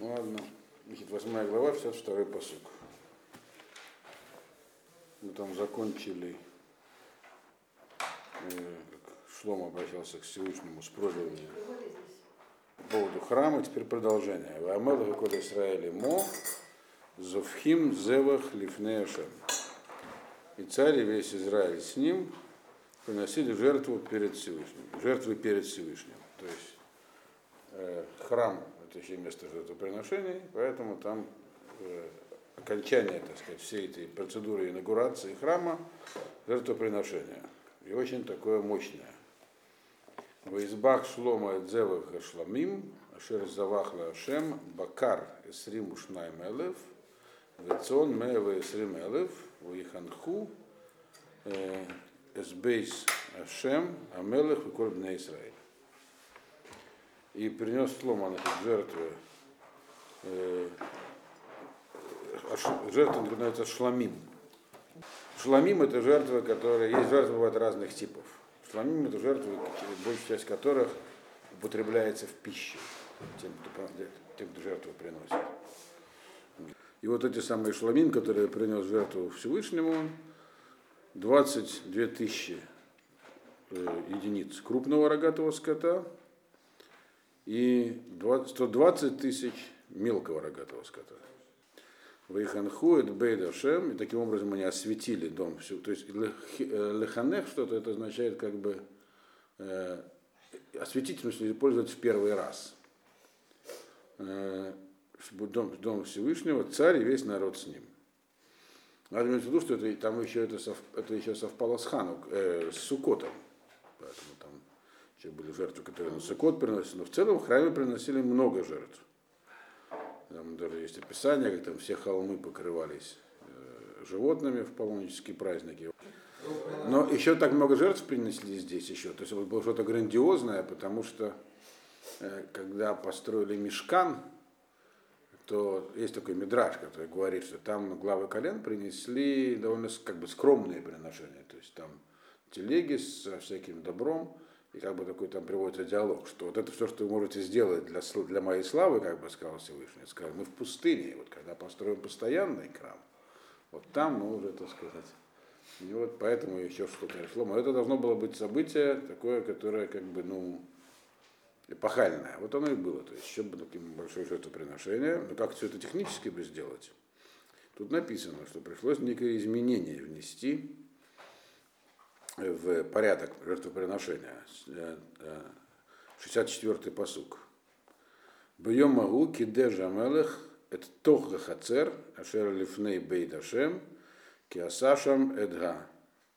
Ладно. Значит, 8 глава, 62 посук. Мы там закончили, э, Шлом обращался к Всевышнему с просьбами по поводу храма. Теперь продолжение. Вамел Гакод Исраэли Мо Зовхим Зевах Лифнеашем. И царь и весь Израиль с ним приносили жертву перед Всевышним. Жертвы перед Всевышним. То есть э, храм еще место жертвоприношений, поэтому там э, окончание, так сказать, всей этой процедуры инаугурации храма жертвоприношения. И очень такое мощное. В избах шлома эдзевах шламим, ашер завахла ашем, бакар эсрим ушнайм элев, вецон мева эсрим элев, виханху эсбейс ашем, амелех веколь бне Исраиль и принес сломанных жертвы. Э, жертва называется шламим. Шламим это жертвы, которые есть жертвы бывают разных типов. Шламим это жертвы, большая часть которых употребляется в пищу тем, кто, тем, кто жертву приносит. И вот эти самые шламим, которые принес жертву Всевышнему, 22 тысячи э, единиц крупного рогатого скота, и 120 тысяч мелкого рогатого скота. Вейханхует Бейдашем, и таким образом они осветили дом. Всю. То есть э, леханех что-то, это означает как бы э, смысле, использовать в первый раз. Э, дом, дом Всевышнего, царь и весь народ с ним. Надо иметь в виду, что это, там еще это, сов, это еще совпало с Хану, э, с Сукотом. Поэтому еще были жертвы, которые на Сукот приносили, но в целом в храме приносили много жертв. Там даже есть описание, как там все холмы покрывались э, животными в паломнические праздники. Но еще так много жертв принесли здесь еще. То есть это было что-то грандиозное, потому что э, когда построили мешкан, то есть такой мидраж, который говорит, что там главы колен принесли довольно как бы скромные приношения. То есть там телеги со всяким добром, и как бы такой там приводится диалог, что вот это все, что вы можете сделать для, для моей славы, как бы сказал Всевышний, сказал, мы в пустыне, вот когда построим постоянный храм, вот там мы уже, так сказать, и вот поэтому еще что-то пришло. Но это должно было быть событие такое, которое как бы, ну, эпохальное. Вот оно и было. То есть еще бы таким большое жертвоприношение. Но как все это технически бы сделать? Тут написано, что пришлось некое изменение внести в порядок жертвоприношения. 64-й посук. Бьем могу кидежа мелех это тох хацер ашер лифней бейдашем киасашам эдга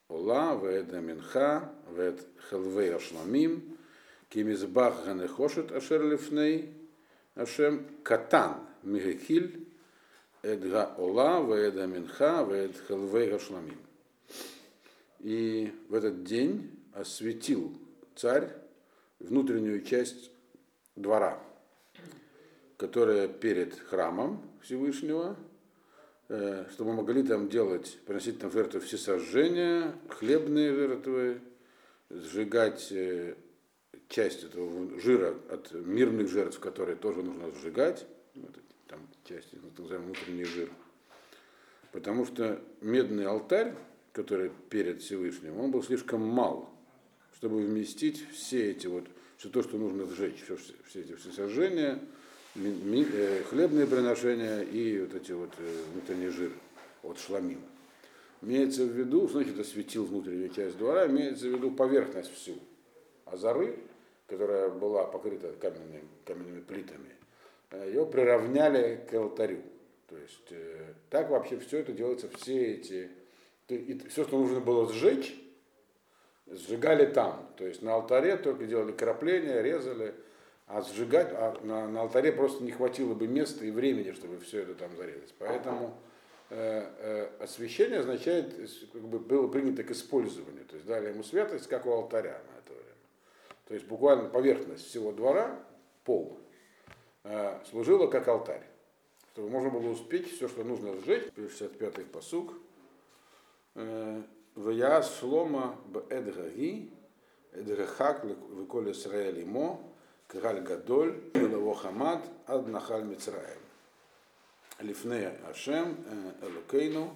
ола веэда минха веэд хелвей ашламим кимизбах ганехошет ашер лифней ашем катан мигекиль эдга ола веэда минха веэд хелвей ашламим и в этот день осветил царь внутреннюю часть двора, которая перед храмом Всевышнего, э, чтобы могли там делать, приносить там жертвы всесожжения, хлебные жертвы, сжигать э, часть этого жира от мирных жертв, которые тоже нужно сжигать, там часть, так называемый внутренний жир. Потому что медный алтарь который перед Всевышним, он был слишком мал, чтобы вместить все эти вот, все то, что нужно сжечь, все, все эти все сожжения, э, хлебные приношения и вот эти вот э, внутренний жир от шламим. Имеется в виду, значит, осветил внутреннюю часть двора, имеется в виду поверхность всю. А зары, которая была покрыта каменными, каменными плитами, э, ее приравняли к алтарю. То есть так вообще все это делается, все эти и все, что нужно было сжечь, сжигали там. То есть на алтаре только делали крапления, резали, а сжигать, а на, на алтаре просто не хватило бы места и времени, чтобы все это там зарезать. Поэтому э, э, освящение означает, как бы было принято к использованию. То есть дали ему святость, как у алтаря на это время. То есть буквально поверхность всего двора, пол, э, служила как алтарь. Чтобы можно было успеть все, что нужно сжечь. 65-й посуг. Вяз шлома б эдгаги, эдгахак веколь Исраэль имо, Кгаль Гадоль, Лево Хамад, Ад Нахаль Мицраем. Лифне Ашем, Элукейну,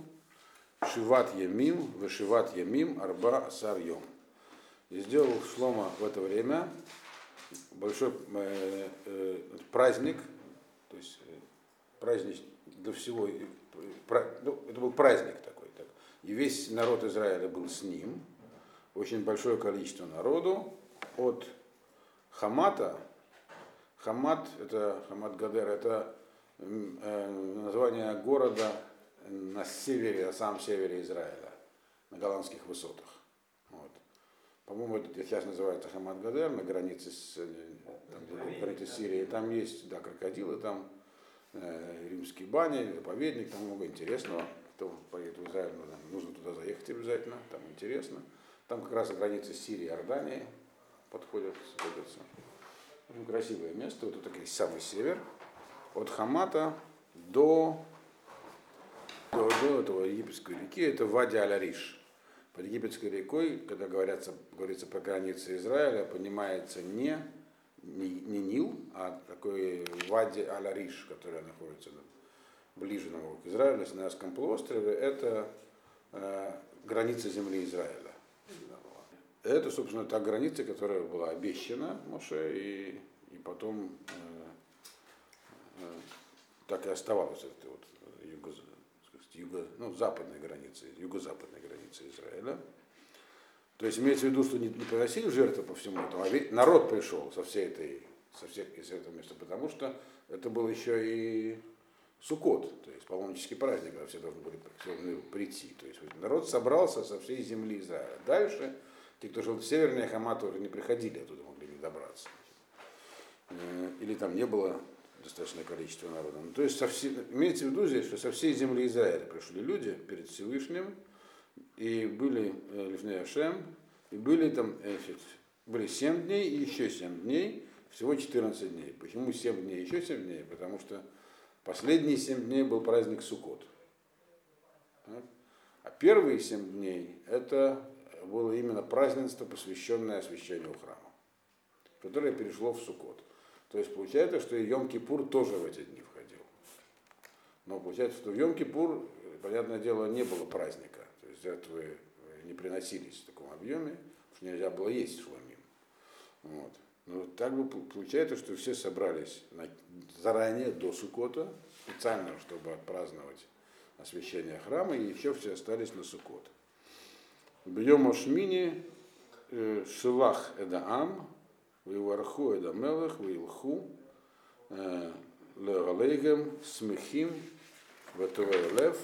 Шиват Ямим, Вышиват Ямим, Арба Асар Йом. И сделал Шлома в это время большой э, э, праздник, то есть э, праздник для всего, э, ну, это был праздник такой. И весь народ Израиля был с ним, очень большое количество народу, от Хамата, Хамат, это Хамат Гадер, это э, название города на севере, на самом севере Израиля, на голландских высотах. Вот. По-моему, это сейчас называется Хамат Гадер, на границе с, э, там, границе с Сирией. Там есть, да, крокодилы, там э, римские бани, заповедник, там много интересного. Кто поедет в Израиль, нужно туда заехать обязательно, там интересно. Там как раз границы Сирии и Иордании подходят, сходятся. Очень красивое место. Вот это самый север. От Хамата до, до, до этого египетской реки, это Вади Аль-Ариш. Под египетской рекой, когда говорятся, говорится про границы Израиля, понимается не, не, не Нил, а такой Вади Аль-Ариш, который находится ближе на к Израилю, на Синайском полуострове, это э, граница земли Израиля. Это, собственно, та граница, которая была обещана Моше, и, и потом э, э, так и оставалась это вот юго, юго, ну, западной границы, юго-западной границы Израиля. То есть имеется в виду, что не, не приносили жертвы по всему этому, а ведь народ пришел со всей этой, со всех из этого места, потому что это был еще и Сукот, то есть паломнический праздник, когда все должны были все должны прийти. То есть народ собрался со всей земли Израиля. Дальше те, кто жил в Северной Хамат, уже не приходили оттуда, могли не добраться. Э, или там не было достаточное количество народа. Ну, то есть со все, имеется в виду здесь, что со всей земли Израиля пришли люди перед Всевышним, и были э, Лифней Ашем, и были там э, были 7 дней и еще 7 дней, всего 14 дней. Почему 7 дней и еще 7 дней? Потому что последние 7 дней был праздник Суккот. А первые 7 дней это было именно празднество, посвященное освящению храма, которое перешло в Суккот. То есть получается, что и Йом-Кипур тоже в эти дни входил. Но получается, что в Йом-Кипур, понятное дело, не было праздника. То есть жертвы не приносились в таком объеме, что нельзя было есть шламим. Вот. Но так бы получается, что все собрались заранее до Сукота, специально, чтобы отпраздновать освящение храма, и еще все остались на Суккот. Бьем Ашмини э, Шилах Эдаам, Виварху Эдамелах, Вилху, э, Легалейгем, Смехим, Ветуэлев,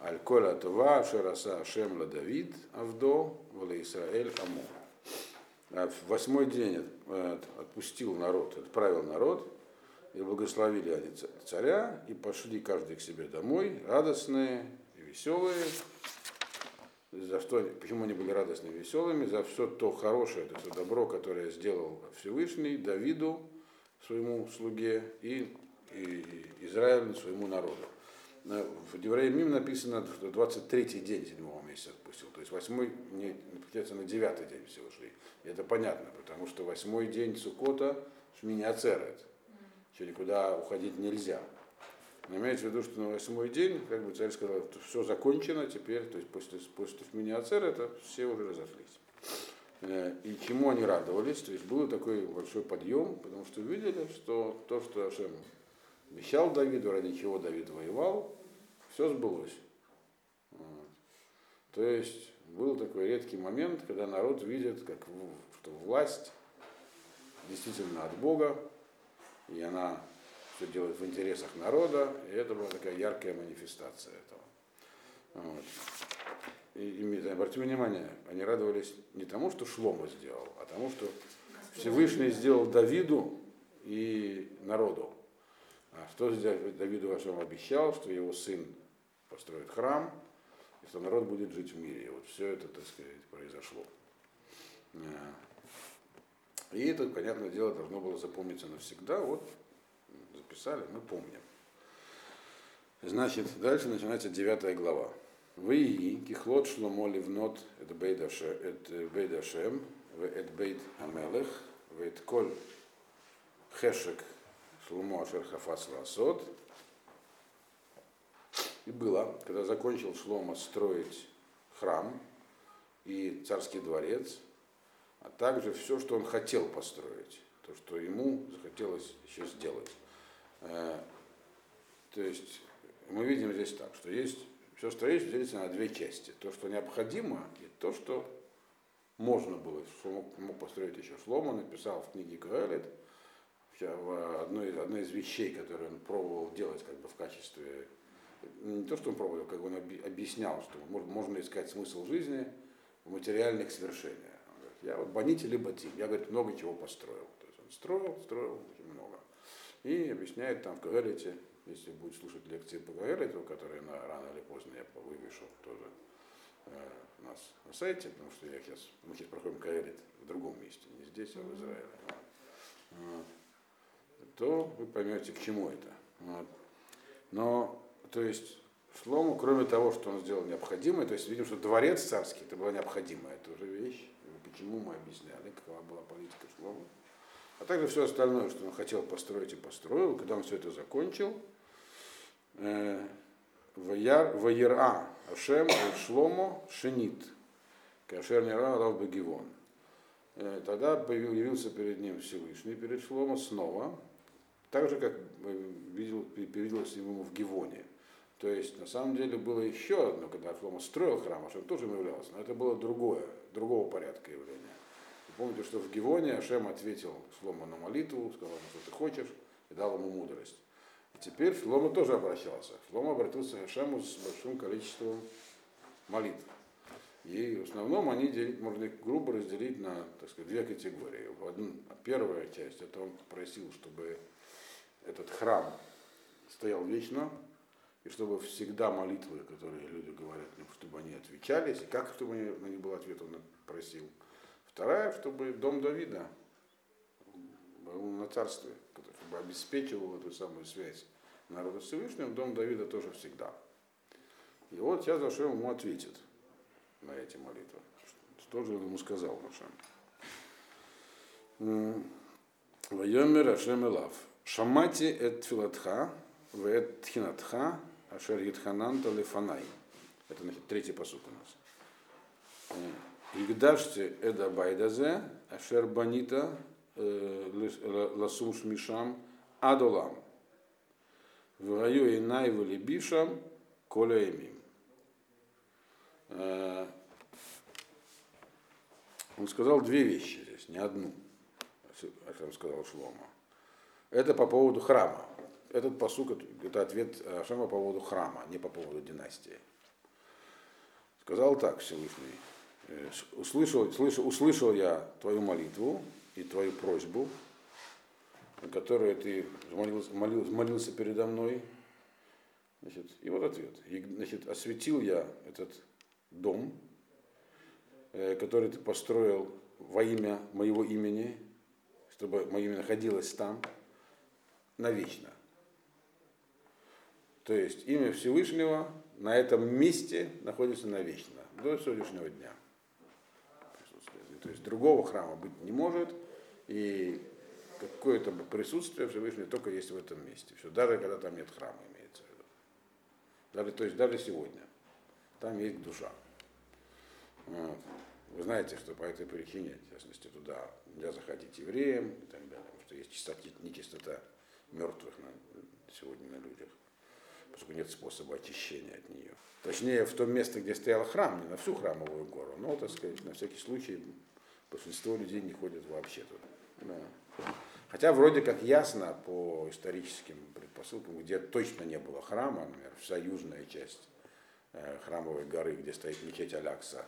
Аль Коля Това, Шераса Ашем Давид, Авдо, Вале Исраэль Аму. А в восьмой день отпустил народ, отправил народ, и благословили они царя, и пошли каждый к себе домой, радостные и веселые, за что, почему они были радостными и веселыми, за все то хорошее, это все добро, которое сделал Всевышний Давиду, своему слуге, и, и Израилю, своему народу. В Деврея Мим написано, что 23-й день седьмого месяца отпустил, то есть восьмой, не, получается, на девятый день все ушли. И это понятно, потому что восьмой день Сукота Шмини Ацерет, еще никуда уходить нельзя. Но имеется в виду, что на восьмой день, как бы царь сказал, что все закончено теперь, то есть после, после Тфминиацера это все уже разошлись. Э, и чему они радовались, то есть был такой большой подъем, потому что увидели, что то, что Ашем обещал Давиду, ради чего Давид воевал, все сбылось. Вот. То есть был такой редкий момент, когда народ видит, как, что власть действительно от Бога, и она все делает в интересах народа, и это была такая яркая манифестация этого. Вот. И, и обратите внимание, они радовались не тому, что Шлома сделал, а тому, что Всевышний сделал Давиду и народу. А что? Давиду вашему обещал, что его сын построит храм, и что народ будет жить в мире. И вот все это, так сказать, произошло. И это, понятное дело, должно было запомниться навсегда. Вот писали, мы помним. Значит, дальше начинается девятая глава. Вы кихлот шломо ливнот это бейдашем, в это бейт амелех, в это коль Хешек Шлумо Ашер Хафас Ласот. И было, когда закончил Шлома строить храм и царский дворец, а также все, что он хотел построить, то, что ему захотелось еще сделать. Э, то есть мы видим здесь так, что есть все строительство делится на две части. То, что необходимо, и то, что можно было, что мог, построить еще Шлома, написал в книге Каэлит, в одной, одной из вещей, которые он пробовал делать как бы в качестве, не то, что он пробовал, как бы он объяснял, что можно искать смысл жизни в материальных свершениях. Я вот баните либо тим. Я, говорит, много чего построил. То есть он строил, строил очень много. И объясняет там в Каэлите, если будет слушать лекции по Каэлиту, которые на, рано или поздно я вывешу тоже э, у нас на сайте, потому что я сейчас, мы сейчас проходим Каэлит в другом месте, не здесь, а в Израиле. Вот. То вы поймете, к чему это. Вот. Но, то есть, Шлому, кроме того, что он сделал необходимое, то есть видим, что дворец царский, это была необходимая уже вещь, почему мы объясняли, какова была политика Шлома. А также все остальное, что он хотел построить и построил, когда он все это закончил, э, Ваера Ашем Шломо Шенит, Кашер Нера Рав Багивон. Э, тогда появился перед ним Всевышний, перед Шломо снова, так же, как э, видел, перевиделось ему в Гивоне. То есть, на самом деле, было еще одно, когда Шломо строил храм, Ашем тоже являлся, но это было другое, другого порядка явления. Вы помните, что в Гивоне Ашем ответил Шлому на молитву, сказал, что ты хочешь, и дал ему мудрость. И теперь Шлома тоже обращался. Шлома обратился к Ашему с большим количеством молитв. И в основном они делить, можно грубо разделить на так сказать, две категории. Одну, первая часть, это он просил, чтобы этот храм стоял вечно, и чтобы всегда молитвы, которые люди говорят, чтобы они отвечались, и как, чтобы на них был ответ, он просил. Вторая, чтобы дом Давида был на царстве, чтобы обеспечивал эту самую связь народа с Всевышним, дом Давида тоже всегда. И вот сейчас Ашем ему ответит на эти молитвы. Что же он ему сказал, Ашем? Вайомер Ашем Элав. Шамати эт филатха, в эт тхинатха, Ашер Гитхананта Лефанай. Это значит, третий посуд у нас. Игдаште Эда Байдазе, Ашер Банита Ласум Шмишам Адолам. В раю Инай Валибишам Коля Эмим. Он сказал две вещи здесь, не одну, о чем сказал Шлома. Это по поводу храма этот посук это ответ Ашема по поводу храма, не по поводу династии. Сказал так Всевышний, «Э, услышал, слышал, услышал я твою молитву и твою просьбу, которую ты молился, молился, молился передо мной. Значит, и вот ответ. И, значит, осветил я этот дом, э, который ты построил во имя моего имени, чтобы мое имя находилось там навечно. То есть имя Всевышнего на этом месте находится навечно, до сегодняшнего дня. То есть другого храма быть не может, и какое-то присутствие Всевышнего только есть в этом месте. Все, даже когда там нет храма, имеется в виду. Даже, то есть даже сегодня. Там есть душа. Вот. Вы знаете, что по этой причине, в частности, туда нельзя заходить евреям и так далее, потому что есть чистота, нечистота мертвых на, сегодня на людях поскольку нет способа очищения от нее. Точнее, в том месте, где стоял храм, не на всю храмовую гору, но, так сказать, на всякий случай большинство людей не ходят вообще туда. Да. Хотя вроде как ясно по историческим предпосылкам, где точно не было храма, например, вся южная часть э, храмовой горы, где стоит мечеть Алякса,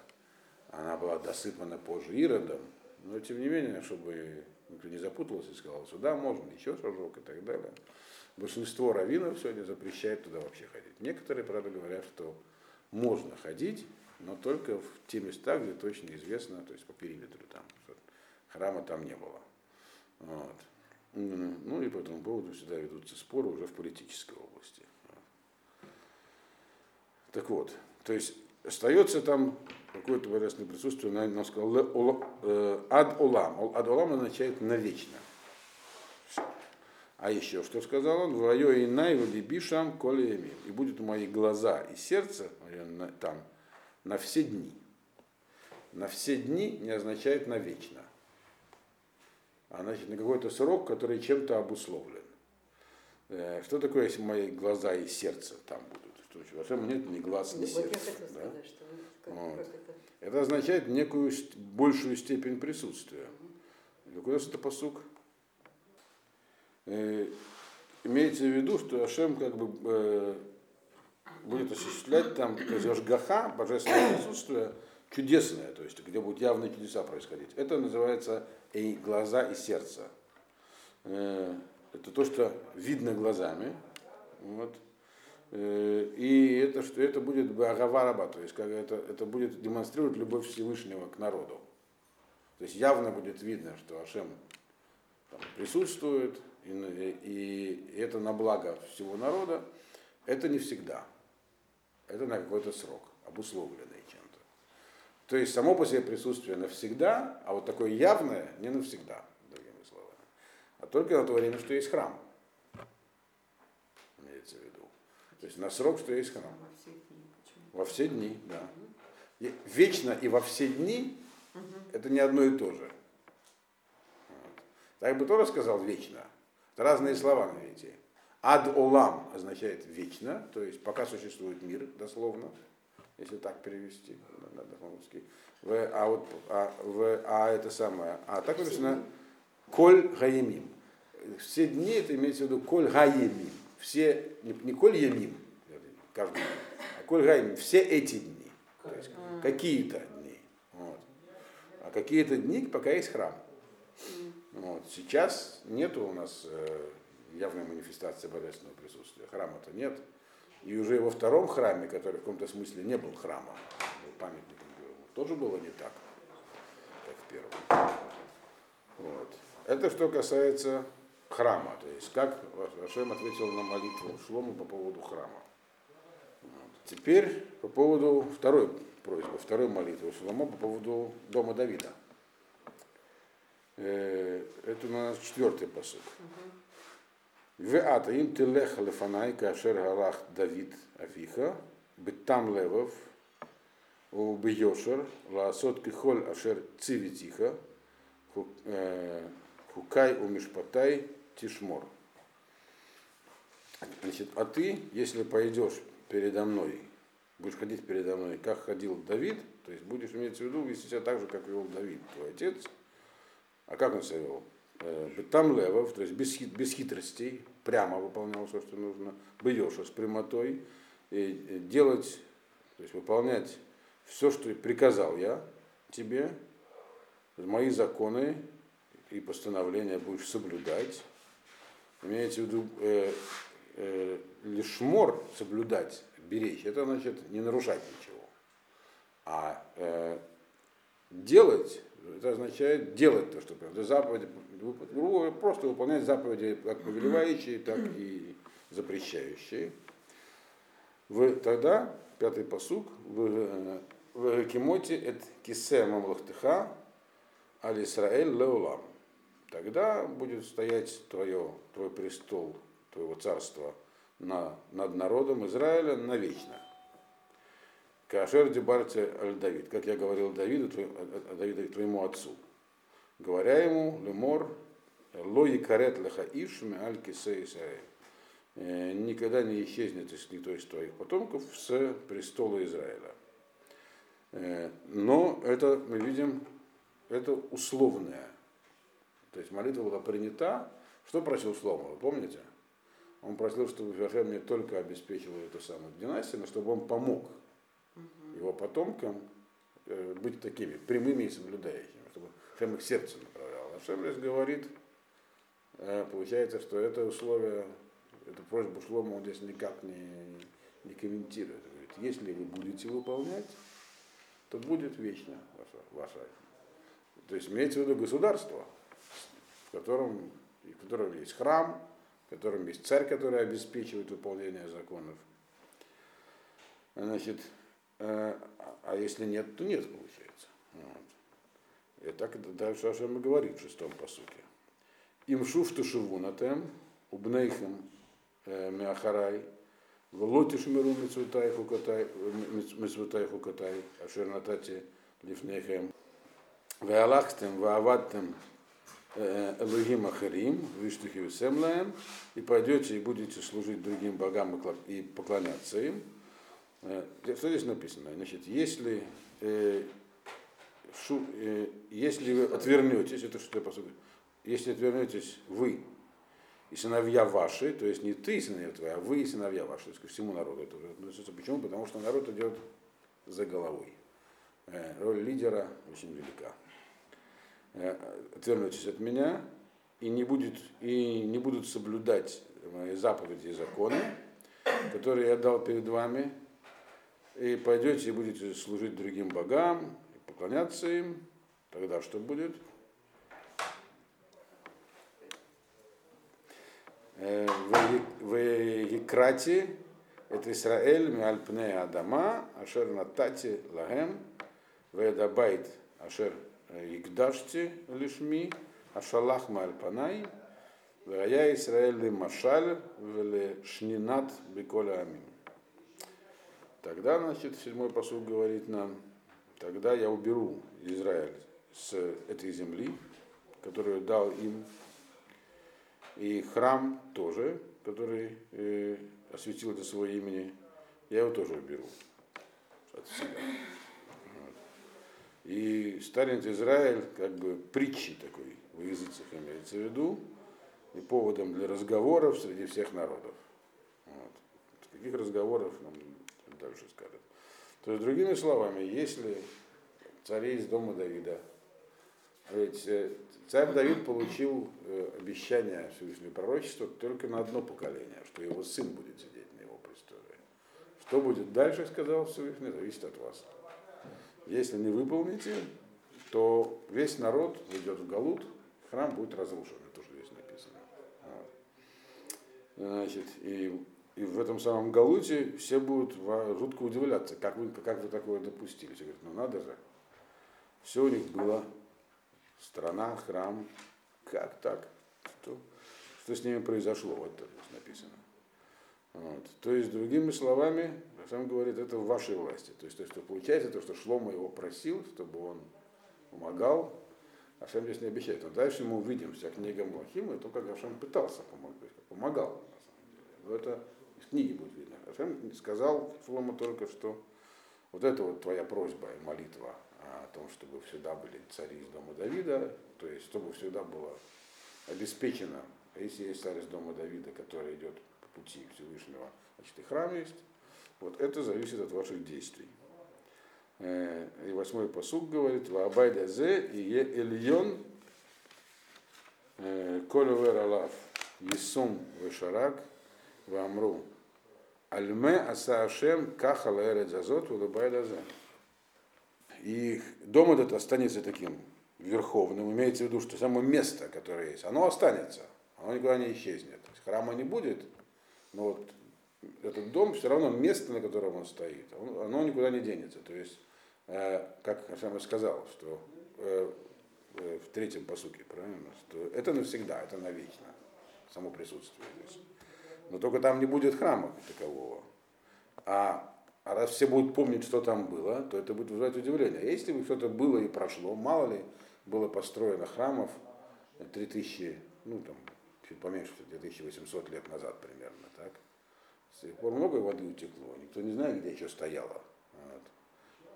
она была досыпана позже Иродом, но тем не менее, чтобы не запутался и сказал, сюда можно еще шажок и так далее большинство раввинов сегодня запрещает туда вообще ходить. Некоторые, правда, говорят, что можно ходить, но только в те места, где точно известно, то есть по периметру там, храма там не было. Вот. Ну и по этому поводу всегда ведутся споры уже в политической области. Так вот, то есть остается там какое-то божественное присутствие, он сказал, э, ад олам. Ад олам означает навечно. А еще что сказал он? Вайо и най бишам коли И будут мои глаза и сердце там на все дни. На все дни не означает навечно. А значит на какой-то срок, который чем-то обусловлен. Э, что такое, если мои глаза и сердце там будут? Что, вообще нет ни глаз, ни ну, сердца. Вот да? сказать, что как, вот. как это? это означает некую большую степень присутствия. Какой у нас это посук? Э, имеется в виду, что Ашем как бы э, будет осуществлять там гаха, божественное присутствие, чудесное, то есть где будут явные чудеса происходить. Это называется и глаза, и сердце. Э, это то, что видно глазами. Вот. Э, и это, что это будет агавараба, то есть как это, это будет демонстрировать любовь Всевышнего к народу. То есть явно будет видно, что Ашем там, присутствует, и, и это на благо всего народа. Это не всегда. Это на какой-то срок, обусловленный чем-то. То есть само по себе присутствие навсегда, а вот такое явное не навсегда, другими словами. А только на то время, что есть храм. Имеется в виду. То есть на срок, что есть храм. Во все дни, во все дни да. И вечно и во все дни угу. это не одно и то же. Вот. Так бы тоже сказал вечно. Это разные слова на иврите. Ад олам означает вечно, то есть пока существует мир, дословно, если так перевести на, русский. В, а, вот, а, в, а это самое. А так написано коль гаемим. Все дни это имеется в виду коль гаемим все, не, не коль ямим, каждый день, а коль гаим, все эти дни. То есть какие-то дни. Вот. А какие-то дни, пока есть храм. Вот. Сейчас нету у нас э, явной манифестации божественного присутствия. Храма-то нет. И уже во втором храме, который в каком-то смысле не был храмом, был памятником тоже было не так, как в первом. Вот. Это что касается храма, то есть как Рашем ответил на молитву Шлому по поводу храма. Теперь по поводу второй просьбы, второй молитвы Шломо по поводу дома Давида. Э, это у нас четвертый посыл. Веата им телех лефанай кашер галах Давид Афиха, бетам левов, у бьешер, лаасот кихоль ашер цивитиха, э, хукай у мишпатай Тишмор. Значит, а ты, если пойдешь передо мной, будешь ходить передо мной, как ходил Давид, то есть будешь иметь в виду вести себя так же, как вел Давид, твой отец. А как он себя вел? Э, там левов, то есть без, хит, без хитростей, прямо выполнял все, что нужно, бьешь с прямотой, и делать, то есть выполнять все, что приказал я тебе, мои законы и постановления будешь соблюдать, имеется в виду э, э, лишмор, соблюдать, беречь, это значит не нарушать ничего. А э, делать, это означает делать то, что это заповеди, просто выполнять заповеди как повелевающие, так и запрещающие. Вы тогда, пятый посук, в, в Кимоте это кисе мамлахтыха аль Исраэль леулам тогда будет стоять твое, твой престол, твоего царства на, над народом Израиля навечно. Кашер дебарте аль Давид, как я говорил Давиду, твой, Давиду, твоему отцу. Говоря ему, лемор, лои карет леха ишме аль кисе. «Э, никогда не исчезнет из никто из твоих потомков с престола Израиля. Э, но это мы видим, это условное то есть молитва была принята. Что просил Шлома, вы помните? Он просил, чтобы Хашем не только обеспечил эту самую династию, но чтобы он помог его потомкам э, быть такими прямыми и соблюдающими, чтобы Хашем их сердце направлял. А Хашем говорит, э, получается, что это условие, эту просьбу Шлома он здесь никак не, не комментирует. Он говорит, если вы будете выполнять, то будет вечно ваша, ваша. То есть имеется в виду государство, в котором, в котором есть храм, в котором есть царь, который обеспечивает выполнение законов. Значит, э, а если нет, то нет, получается. Вот. И так дальше Ашем и говорит в шестом посуке. Им шуфту шивунатем, убнейхем мяхарай, Волотиш миру мецвутай хукатай, мецвутай хукатай, ашер натати лифнехем. Веалахтем, вааваттем Элогим Ахарим, Виштухи Семлаем, и пойдете и будете служить другим богам и поклоняться им. Что здесь написано? Значит, если, э, шу, э, если вы отвернетесь, это что я по сути, если отвернетесь вы и сыновья ваши, то есть не ты сыновья твои, а вы и сыновья ваши, то есть ко всему народу это относится. Почему? Потому что народ идет за головой. Э, роль лидера очень велика. Э, отвернетесь от меня и не, будет, и не будут соблюдать мои заповеди и законы, которые я дал перед вами, и пойдете и будете служить другим богам, и поклоняться им, тогда что будет? Э, в Екрате это Израиль Миальпне Адама, Ашер Натати Лагем, Ведабайт Ашер Игдашти лишми, Ашалах Мальпанай, Вая Исраэль Машаль, Веле Шнинат Беколя Амин. Тогда, значит, седьмой посуд говорит нам, тогда я уберу Израиль с этой земли, которую дал им, и храм тоже, который э, осветил это свое имени, я его тоже уберу от себя. И станет Израиль как бы притчей такой в языцах имеется в виду, и поводом для разговоров среди всех народов. Вот. Каких разговоров нам дальше скажет. То есть, другими словами, если цари из дома Давида, ведь э, царь Давид получил э, обещание Всевышнего пророчества только на одно поколение, что его сын будет сидеть на его престоле. Что будет дальше, сказал Всевышний, зависит от вас. Если не выполните, то весь народ уйдет в Галут, храм будет разрушен, это что здесь написано. Значит, и, и в этом самом Галуте все будут жутко удивляться, как вы, как вы такое допустили. Все говорят, ну надо же. Все у них было, страна, храм, как так? Что, что с ними произошло, вот это здесь написано. Вот. То есть, другими словами, сам говорит, это в вашей власти. То есть, то, что получается, то, что Шлома его просил, чтобы он помогал, а Ашем здесь не обещает. Но дальше мы увидим вся книга Млахима, то, как Ашем пытался помогать, помогал, на самом деле. Но это из книги будет видно. Ашем сказал Шлому только, что вот это вот твоя просьба и молитва о том, чтобы всегда были цари из дома Давида, то есть чтобы всегда было обеспечено, а если есть царь из дома Давида, который идет по пути Всевышнего, значит и храм есть, вот это зависит от ваших действий. Э, и восьмой посуг говорит, Ваабайда зе и е эльон э, колювер алав есум вешарак вамру альме аса ашем кахала эрет зазот валабайда зе. И дом этот останется таким верховным, имеется в виду, что само место, которое есть, оно останется, оно никуда не исчезнет. Храма не будет, но вот этот дом все равно место, на котором он стоит, оно никуда не денется. То есть, э, как Ашам сказал, что э, э, в третьем посуке, правильно, что это навсегда, это навечно, само присутствие здесь. Но только там не будет храма такового. А, а раз все будут помнить, что там было, то это будет вызывать удивление. Если бы что-то было и прошло, мало ли было построено храмов 3000, ну там, чуть поменьше, 2800 лет назад примерно, так? С тех пор много воды утекло, никто не знает, где еще стояло. Вот.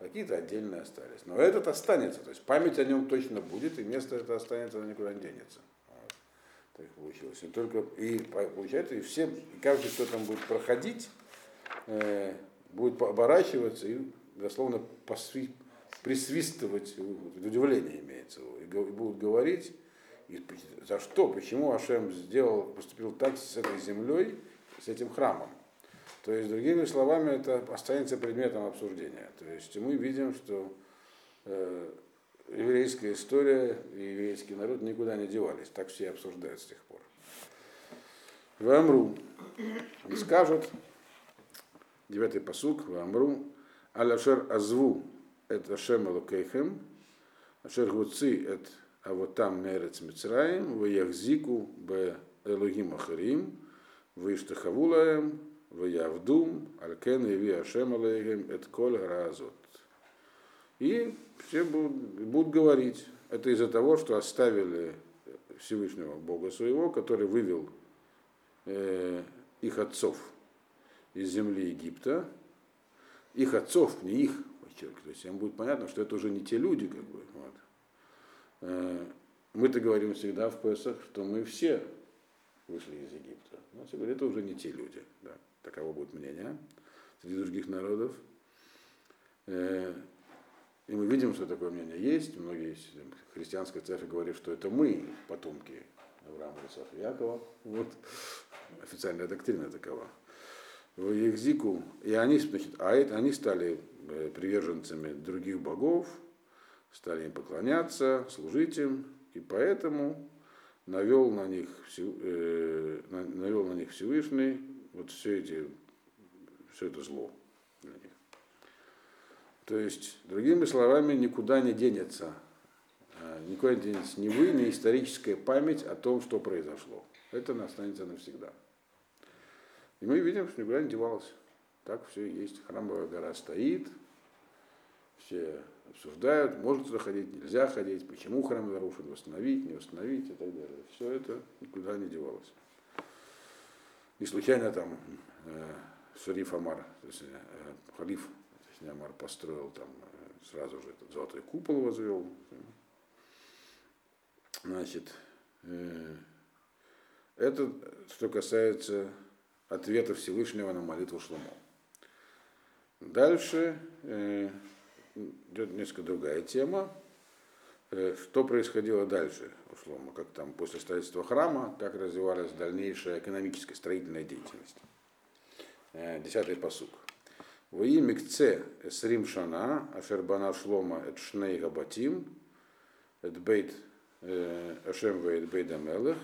Какие-то отдельные остались. Но этот останется, то есть память о нем точно будет, и место это останется, оно никуда не денется. Вот. Так получилось. И, только, и получается, и все, и каждый, кто там будет проходить, э, будет оборачиваться и дословно посви, присвистывать, удивление имеется, и будут говорить, и за что, почему Ашем сделал, поступил так с этой землей, с этим храмом. То есть, другими словами, это останется предметом обсуждения. То есть мы видим, что э, еврейская история и еврейский народ никуда не девались. Так все обсуждают с тех пор. Вамру. И скажут, девятый посук, Вамру, Аляшер Азву, это Шем Алукейхем, Ашер Гуци, это а вот там Мерец Мицраим, в Яхзику, Б Элогим Ахарим, Виштахавулаем, Ваявдум, Алькен и Ви Ашем Алейхем, Эт Коль Разот. И все будут, будут говорить, это из-за того, что оставили Всевышнего Бога своего, который вывел э, их отцов из земли Египта, их отцов, не их, подчеркиваю, им будет понятно, что это уже не те люди, как бы. Вот. Э, мы-то говорим всегда в Песах, что мы все вышли из Египта. Но все говорят, это уже не те люди. Да. Таково будет мнение среди других народов. Э, и мы видим, что такое мнение есть. Многие христианская церковь говорит, что это мы, потомки Авраама, Исаака и Якова. Вот. Официальная доктрина такова. В Ехзику, и они, значит, а это, они стали э, приверженцами других богов, стали им поклоняться, служить им, и поэтому навел на них, э, навел на них Всевышний вот все эти, все это зло для них. То есть, другими словами, никуда не денется, а, никуда не денется ни вы, ни историческая память о том, что произошло. Это останется навсегда. И мы видим, что никуда не девалось. Так все и есть. Храмовая гора стоит, все обсуждают, можно туда ходить, нельзя ходить, почему храм нарушен, восстановить, не восстановить и так далее. Все это никуда не девалось. И случайно там э, шериф Амар, то есть, э, халиф, точнее, Амар построил там э, сразу же этот золотой купол возвел. Значит, э, это что касается ответа Всевышнего на молитву Шломо. Дальше э, идет несколько другая тема. Э, что происходило дальше у Шлома, как там после строительства храма, как развивалась дальнейшая экономическая строительная деятельность. Э, десятый посук. Вои микце эсрим шана, ашербана шлома эт шней габатим, эт бейт э, ашем вейт бейт амелех,